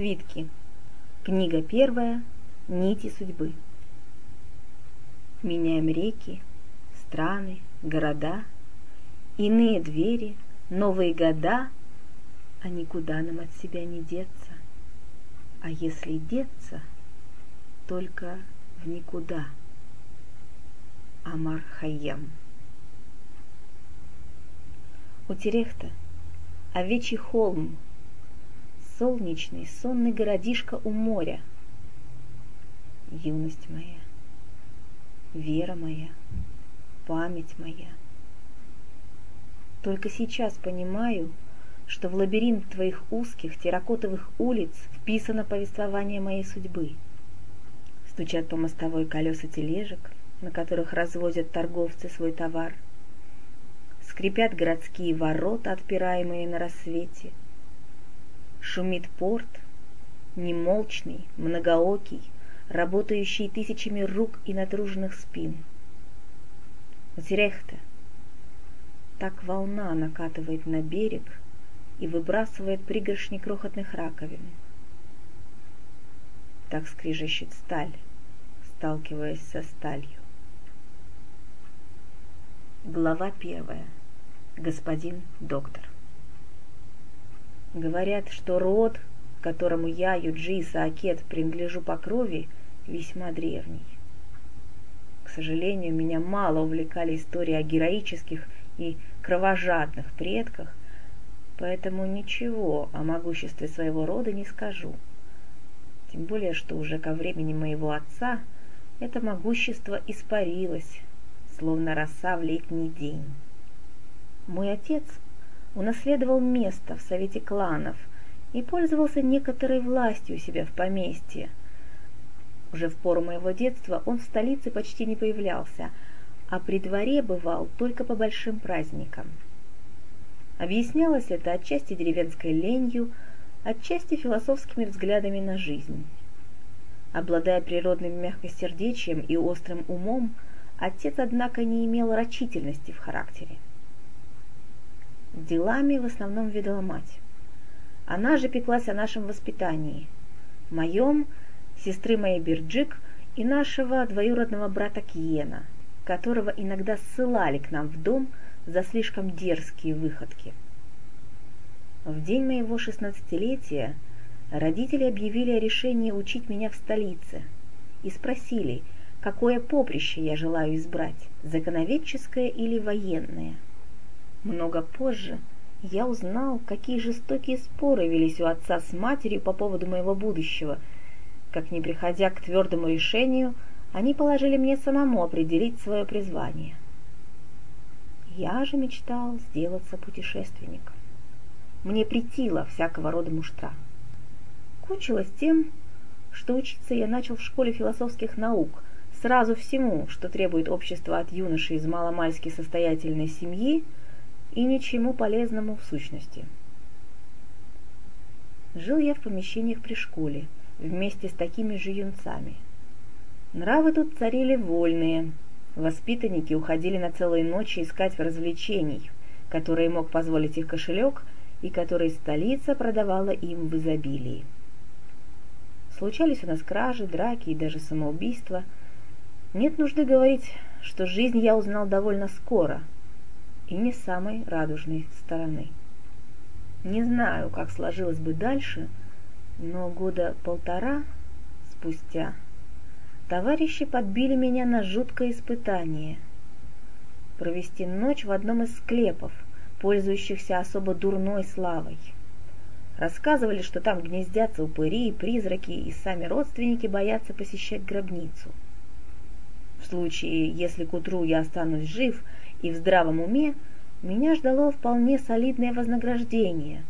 Свитки. Книга первая. Нити судьбы. Меняем реки, страны, города, Иные двери, новые года, А никуда нам от себя не деться. А если деться, только в никуда. Амар Хайям. У Терехта овечий холм — солнечный, сонный городишко у моря. Юность моя, вера моя, память моя. Только сейчас понимаю, что в лабиринт твоих узких терракотовых улиц вписано повествование моей судьбы. Стучат по мостовой колеса тележек, на которых развозят торговцы свой товар. Скрипят городские ворота, отпираемые на рассвете — Шумит порт, немолчный, многоокий, работающий тысячами рук и натруженных спин. Зрехта. Так волна накатывает на берег и выбрасывает пригоршни крохотных раковин. Так скрежещет сталь, сталкиваясь со сталью. Глава первая. Господин доктор. Говорят, что род, которому я, Юджи Саакет, принадлежу по крови, весьма древний. К сожалению, меня мало увлекали истории о героических и кровожадных предках, поэтому ничего о могуществе своего рода не скажу. Тем более, что уже ко времени моего отца это могущество испарилось, словно роса в летний день. Мой отец унаследовал место в Совете кланов и пользовался некоторой властью у себя в поместье. Уже в пору моего детства он в столице почти не появлялся, а при дворе бывал только по большим праздникам. Объяснялось это отчасти деревенской ленью, отчасти философскими взглядами на жизнь. Обладая природным мягкосердечием и острым умом, отец, однако, не имел рачительности в характере. Делами в основном ведала мать. Она же пеклась о нашем воспитании, моем, сестры моей Бирджик и нашего двоюродного брата Киена, которого иногда ссылали к нам в дом за слишком дерзкие выходки. В день моего шестнадцатилетия родители объявили о решении учить меня в столице и спросили, какое поприще я желаю избрать, законоведческое или военное – много позже я узнал, какие жестокие споры велись у отца с матерью по поводу моего будущего. Как не приходя к твердому решению, они положили мне самому определить свое призвание. Я же мечтал сделаться путешественником. Мне притило всякого рода муштра. Кончилось тем, что учиться я начал в школе философских наук, сразу всему, что требует общество от юноши из маломальски состоятельной семьи – и ничему полезному в сущности. Жил я в помещениях при школе, вместе с такими же юнцами. Нравы тут царили вольные, воспитанники уходили на целые ночи искать развлечений, которые мог позволить их кошелек и которые столица продавала им в изобилии. Случались у нас кражи, драки и даже самоубийства. Нет нужды говорить, что жизнь я узнал довольно скоро – и не самой радужной стороны. Не знаю, как сложилось бы дальше, но года полтора спустя товарищи подбили меня на жуткое испытание. Провести ночь в одном из склепов, пользующихся особо дурной славой. Рассказывали, что там гнездятся упыри и призраки, и сами родственники боятся посещать гробницу. В случае, если к утру я останусь жив – и в здравом уме, меня ждало вполне солидное вознаграждение,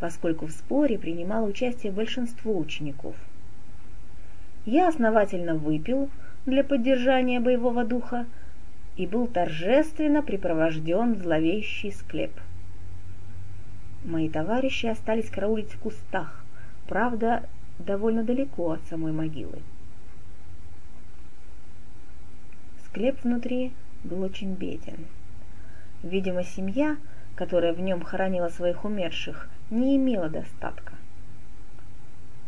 поскольку в споре принимало участие большинство учеников. Я основательно выпил для поддержания боевого духа и был торжественно припровожден в зловещий склеп. Мои товарищи остались караулить в кустах, правда, довольно далеко от самой могилы. Склеп внутри был очень беден. Видимо, семья, которая в нем хоронила своих умерших, не имела достатка.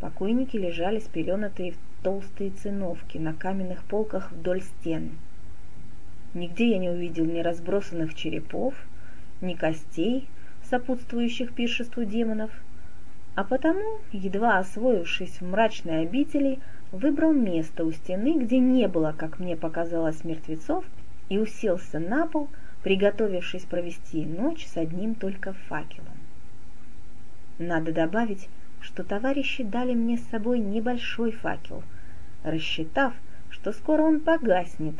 По покойники лежали спеленатые в толстые циновки на каменных полках вдоль стен. Нигде я не увидел ни разбросанных черепов, ни костей, сопутствующих пиршеству демонов, а потому, едва освоившись в мрачной обители, выбрал место у стены, где не было, как мне показалось, мертвецов, и уселся на пол, приготовившись провести ночь с одним только факелом. Надо добавить, что товарищи дали мне с собой небольшой факел, рассчитав, что скоро он погаснет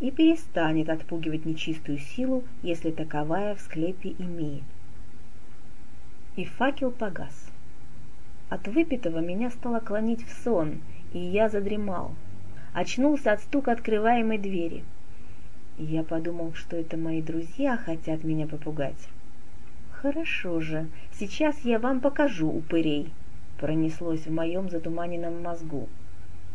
и перестанет отпугивать нечистую силу, если таковая в склепе имеет. И факел погас. От выпитого меня стало клонить в сон, и я задремал. Очнулся от стука открываемой двери. Я подумал, что это мои друзья хотят меня попугать. «Хорошо же, сейчас я вам покажу упырей», — пронеслось в моем затуманенном мозгу.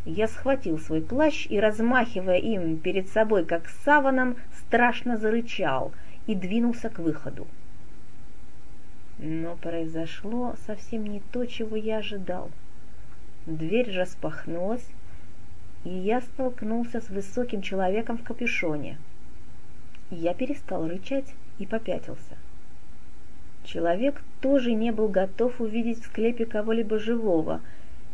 Я схватил свой плащ и, размахивая им перед собой, как саваном, страшно зарычал и двинулся к выходу. Но произошло совсем не то, чего я ожидал. Дверь распахнулась, и я столкнулся с высоким человеком в капюшоне. Я перестал рычать и попятился. Человек тоже не был готов увидеть в склепе кого-либо живого.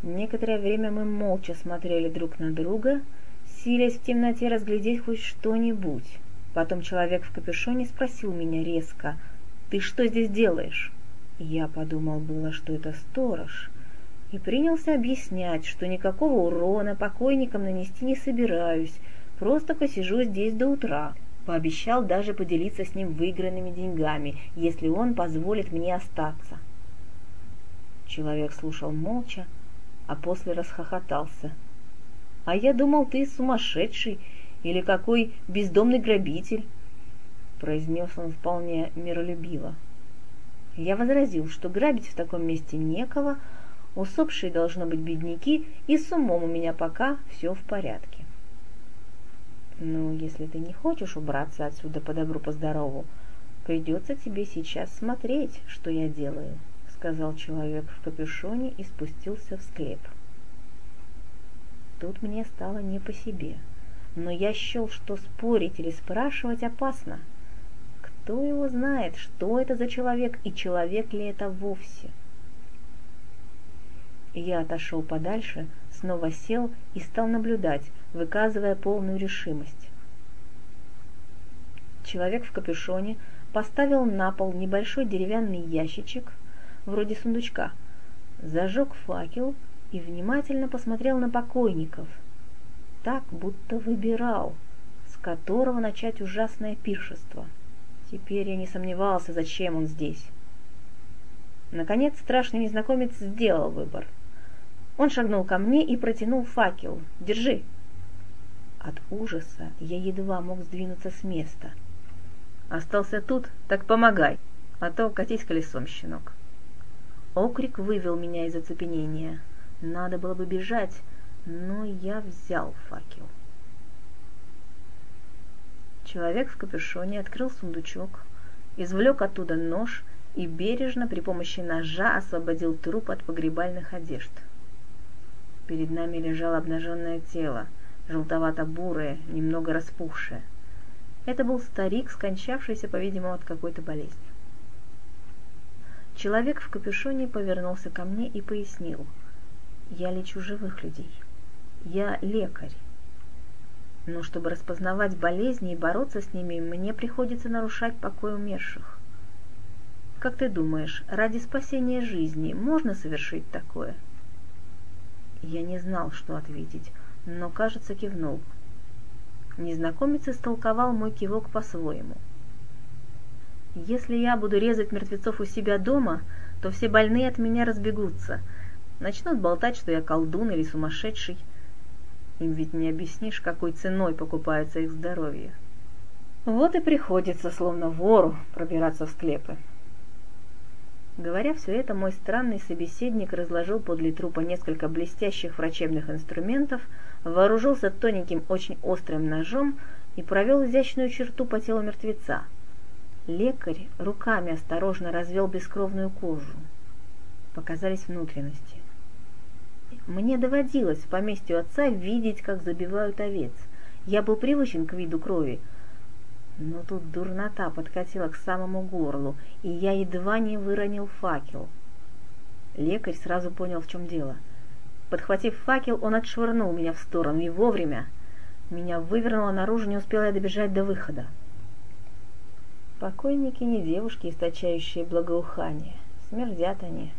Некоторое время мы молча смотрели друг на друга, силясь в темноте разглядеть хоть что-нибудь. Потом человек в капюшоне спросил меня резко, «Ты что здесь делаешь?» Я подумал было, что это сторож, и принялся объяснять, что никакого урона покойникам нанести не собираюсь, просто посижу здесь до утра. Пообещал даже поделиться с ним выигранными деньгами, если он позволит мне остаться. Человек слушал молча, а после расхохотался. «А я думал, ты сумасшедший или какой бездомный грабитель», произнес он вполне миролюбиво. Я возразил, что грабить в таком месте некого, усопшие должно быть бедняки, и с умом у меня пока все в порядке. Ну, если ты не хочешь убраться отсюда по добру, по здорову, придется тебе сейчас смотреть, что я делаю, сказал человек в капюшоне и спустился в склеп. Тут мне стало не по себе, но я счел, что спорить или спрашивать опасно. Кто его знает, что это за человек и человек ли это вовсе? Я отошел подальше, снова сел и стал наблюдать, выказывая полную решимость. Человек в капюшоне поставил на пол небольшой деревянный ящичек, вроде сундучка, зажег факел и внимательно посмотрел на покойников, так будто выбирал, с которого начать ужасное пиршество. Теперь я не сомневался, зачем он здесь. Наконец страшный незнакомец сделал выбор. Он шагнул ко мне и протянул факел. «Держи!» От ужаса я едва мог сдвинуться с места. Остался тут, так помогай, а то катись колесом, щенок. Окрик вывел меня из оцепенения. Надо было бы бежать, но я взял факел. Человек в капюшоне открыл сундучок, извлек оттуда нож и бережно при помощи ножа освободил труп от погребальных одежд. Перед нами лежало обнаженное тело — желтовато-бурое, немного распухшее. Это был старик, скончавшийся, по-видимому, от какой-то болезни. Человек в капюшоне повернулся ко мне и пояснил. «Я лечу живых людей. Я лекарь. Но чтобы распознавать болезни и бороться с ними, мне приходится нарушать покой умерших. Как ты думаешь, ради спасения жизни можно совершить такое?» Я не знал, что ответить но, кажется, кивнул. Незнакомец истолковал мой кивок по-своему. «Если я буду резать мертвецов у себя дома, то все больные от меня разбегутся. Начнут болтать, что я колдун или сумасшедший. Им ведь не объяснишь, какой ценой покупается их здоровье. Вот и приходится, словно вору, пробираться в склепы. Говоря все это, мой странный собеседник разложил подле трупа несколько блестящих врачебных инструментов, вооружился тоненьким, очень острым ножом и провел изящную черту по телу мертвеца. Лекарь руками осторожно развел бескровную кожу. Показались внутренности. Мне доводилось в поместью отца видеть, как забивают овец. Я был привычен к виду крови, но тут дурнота подкатила к самому горлу, и я едва не выронил факел. Лекарь сразу понял, в чем дело. Подхватив факел, он отшвырнул меня в сторону, и вовремя. Меня вывернуло наружу, не успела я добежать до выхода. Покойники не девушки, источающие благоухание. Смердят они.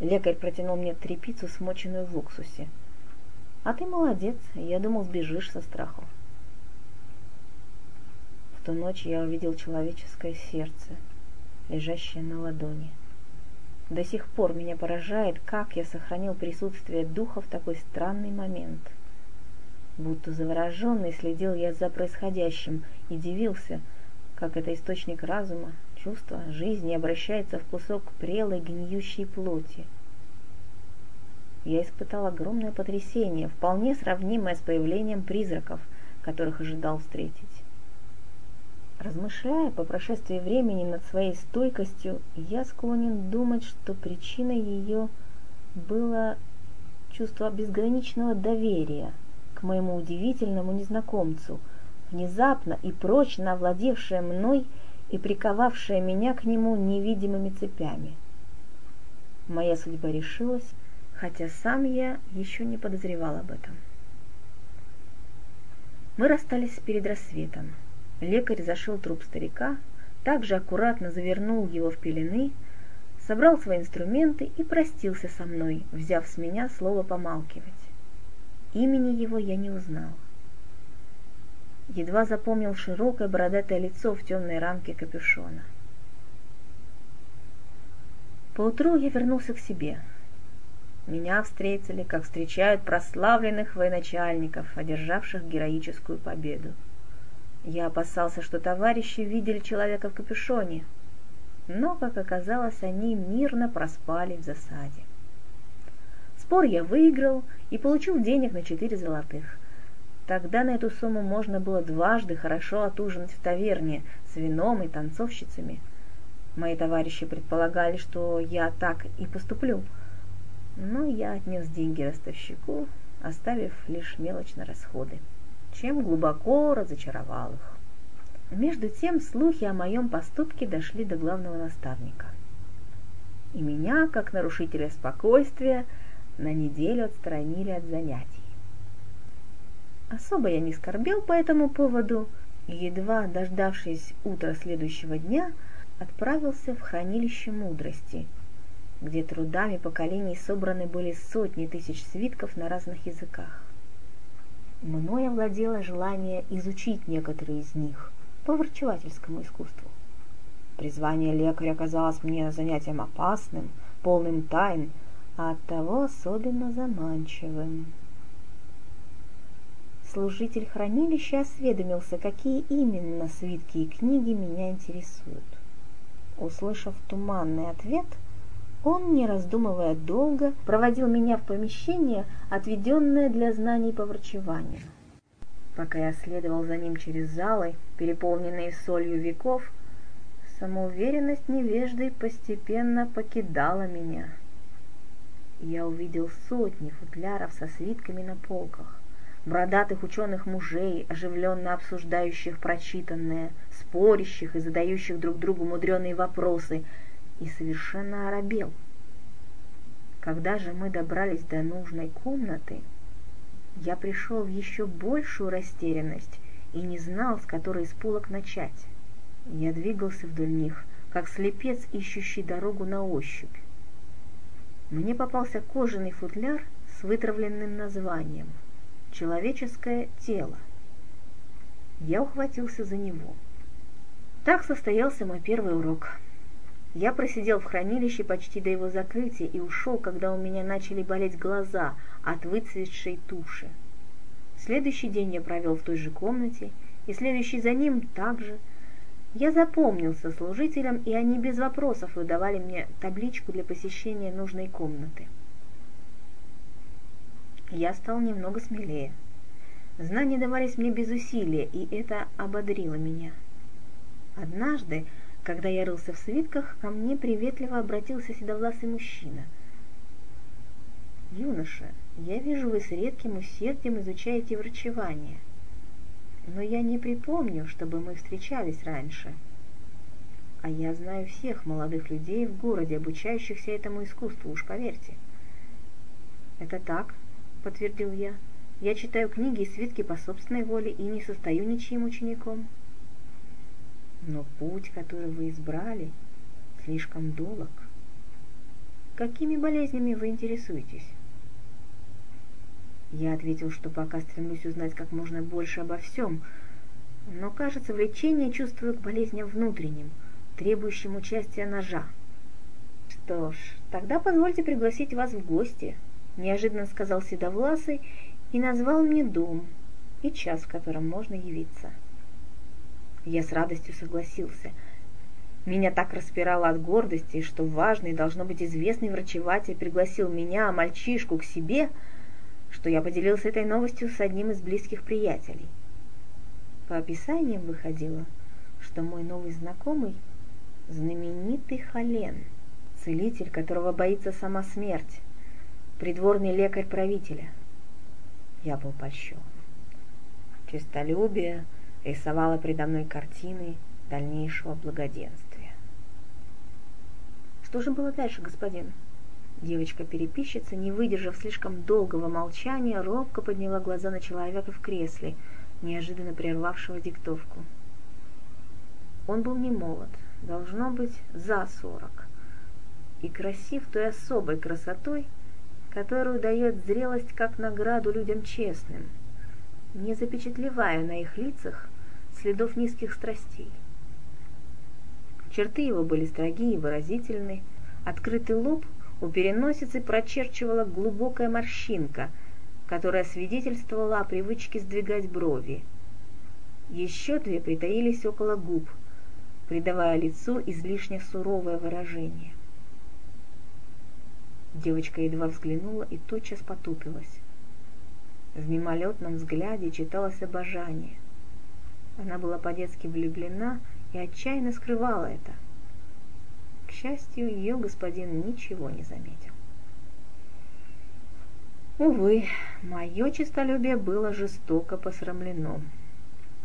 Лекарь протянул мне трепицу, смоченную в уксусе. А ты молодец, я думал, сбежишь со страху. Ту ночь я увидел человеческое сердце, лежащее на ладони. До сих пор меня поражает, как я сохранил присутствие духа в такой странный момент. Будто завороженный следил я за происходящим и дивился, как это источник разума, чувства, жизни обращается в кусок прелой гниющей плоти. Я испытал огромное потрясение, вполне сравнимое с появлением призраков, которых ожидал встретить. Размышляя по прошествии времени над своей стойкостью, я склонен думать, что причиной ее было чувство безграничного доверия к моему удивительному незнакомцу, внезапно и прочно овладевшее мной – и приковавшая меня к нему невидимыми цепями. Моя судьба решилась, хотя сам я еще не подозревал об этом. Мы расстались перед рассветом. Лекарь зашил труп старика, также аккуратно завернул его в пелены, собрал свои инструменты и простился со мной, взяв с меня слово помалкивать. Имени его я не узнал едва запомнил широкое бородатое лицо в темной рамке капюшона. Поутру я вернулся к себе. Меня встретили, как встречают прославленных военачальников, одержавших героическую победу. Я опасался, что товарищи видели человека в капюшоне, но, как оказалось, они мирно проспали в засаде. Спор я выиграл и получил денег на четыре золотых. Тогда на эту сумму можно было дважды хорошо отужинать в таверне с вином и танцовщицами. Мои товарищи предполагали, что я так и поступлю, но я отнес деньги ростовщику, оставив лишь мелочные расходы, чем глубоко разочаровал их. Между тем слухи о моем поступке дошли до главного наставника. И меня, как нарушителя спокойствия, на неделю отстранили от занятий. Особо я не скорбел по этому поводу, и, едва дождавшись утра следующего дня, отправился в хранилище мудрости, где трудами поколений собраны были сотни тысяч свитков на разных языках. Мною овладело желание изучить некоторые из них по врачевательскому искусству. Призвание лекаря казалось мне занятием опасным, полным тайн, а оттого особенно заманчивым служитель хранилища осведомился, какие именно свитки и книги меня интересуют. Услышав туманный ответ, он, не раздумывая долго, проводил меня в помещение, отведенное для знаний по врачеванию. Пока я следовал за ним через залы, переполненные солью веков, самоуверенность невежды постепенно покидала меня. Я увидел сотни футляров со свитками на полках бородатых ученых мужей, оживленно обсуждающих прочитанное, спорящих и задающих друг другу мудреные вопросы, и совершенно оробел. Когда же мы добрались до нужной комнаты, я пришел в еще большую растерянность и не знал, с которой из полок начать. Я двигался вдоль них, как слепец, ищущий дорогу на ощупь. Мне попался кожаный футляр с вытравленным названием — человеческое тело. Я ухватился за него. Так состоялся мой первый урок. Я просидел в хранилище почти до его закрытия и ушел, когда у меня начали болеть глаза от выцветшей туши. Следующий день я провел в той же комнате, и следующий за ним также. Я запомнился служителям, и они без вопросов выдавали мне табличку для посещения нужной комнаты я стал немного смелее. Знания давались мне без усилия, и это ободрило меня. Однажды, когда я рылся в свитках, ко мне приветливо обратился седовласый мужчина. «Юноша, я вижу, вы с редким усердием изучаете врачевание, но я не припомню, чтобы мы встречались раньше. А я знаю всех молодых людей в городе, обучающихся этому искусству, уж поверьте». «Это так», — подтвердил я. «Я читаю книги и свитки по собственной воле и не состою ничьим учеником». «Но путь, который вы избрали, слишком долг. Какими болезнями вы интересуетесь?» Я ответил, что пока стремлюсь узнать как можно больше обо всем, но, кажется, влечение чувствую к болезням внутренним, требующим участия ножа. «Что ж, тогда позвольте пригласить вас в гости», — неожиданно сказал Седовласый и назвал мне дом и час, в котором можно явиться. Я с радостью согласился. Меня так распирало от гордости, что важный, должно быть, известный врачеватель пригласил меня, мальчишку, к себе — что я поделился этой новостью с одним из близких приятелей. По описаниям выходило, что мой новый знакомый – знаменитый Хален, целитель, которого боится сама смерть, придворный лекарь правителя. Я был польщен. Честолюбие рисовало предо мной картины дальнейшего благоденствия. Что же было дальше, господин? – Девочка-переписчица, не выдержав слишком долгого молчания, робко подняла глаза на человека в кресле, неожиданно прервавшего диктовку. Он был не молод, должно быть, за сорок, и красив той особой красотой, которую дает зрелость как награду людям честным, не запечатлевая на их лицах следов низких страстей. Черты его были строгие и выразительны, открытый лоб у переносицы прочерчивала глубокая морщинка, которая свидетельствовала о привычке сдвигать брови. Еще две притаились около губ, придавая лицу излишне суровое выражение. Девочка едва взглянула и тотчас потупилась. В мимолетном взгляде читалось обожание. Она была по-детски влюблена и отчаянно скрывала это счастью, ее господин ничего не заметил. Увы, мое честолюбие было жестоко посрамлено.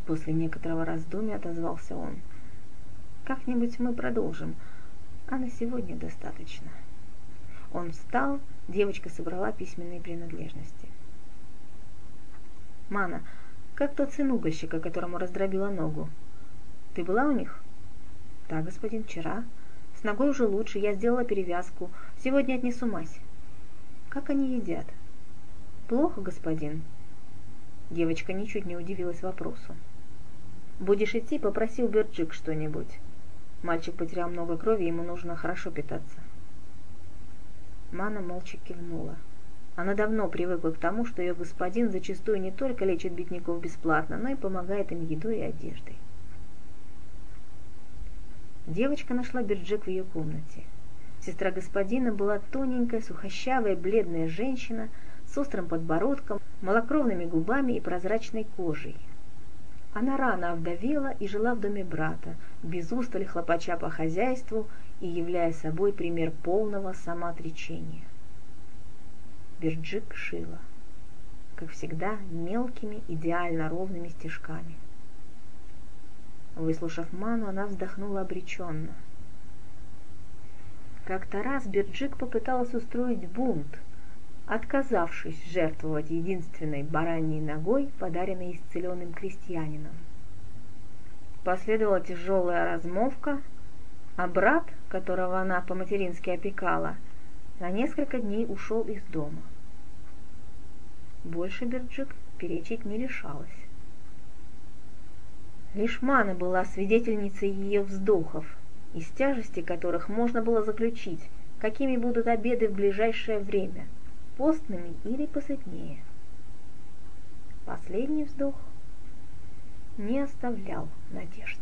После некоторого раздумья отозвался он. Как-нибудь мы продолжим, а на сегодня достаточно. Он встал, девочка собрала письменные принадлежности. «Мана, как тот сын угольщика, которому раздробила ногу? Ты была у них?» «Да, господин, вчера. С ногой уже лучше, я сделала перевязку. Сегодня отнесу мазь. Как они едят? Плохо, господин. Девочка ничуть не удивилась вопросу. Будешь идти, попроси у Берджик что-нибудь. Мальчик потерял много крови, ему нужно хорошо питаться. Мана молча кивнула. Она давно привыкла к тому, что ее господин зачастую не только лечит бедняков бесплатно, но и помогает им едой и одеждой. Девочка нашла Берджик в ее комнате. Сестра господина была тоненькая, сухощавая, бледная женщина с острым подбородком, малокровными губами и прозрачной кожей. Она рано овдовела и жила в доме брата, без устали хлопача по хозяйству и являя собой пример полного самоотречения. Берджик шила, как всегда, мелкими, идеально ровными стежками – Выслушав ману, она вздохнула обреченно. Как-то раз Берджик попыталась устроить бунт, отказавшись жертвовать единственной бараньей ногой, подаренной исцеленным крестьянином. Последовала тяжелая размовка, а брат, которого она по-матерински опекала, на несколько дней ушел из дома. Больше Берджик перечить не решалась. Лишь Мана была свидетельницей ее вздохов, из тяжести которых можно было заключить, какими будут обеды в ближайшее время, постными или посытнее. Последний вздох не оставлял надежд.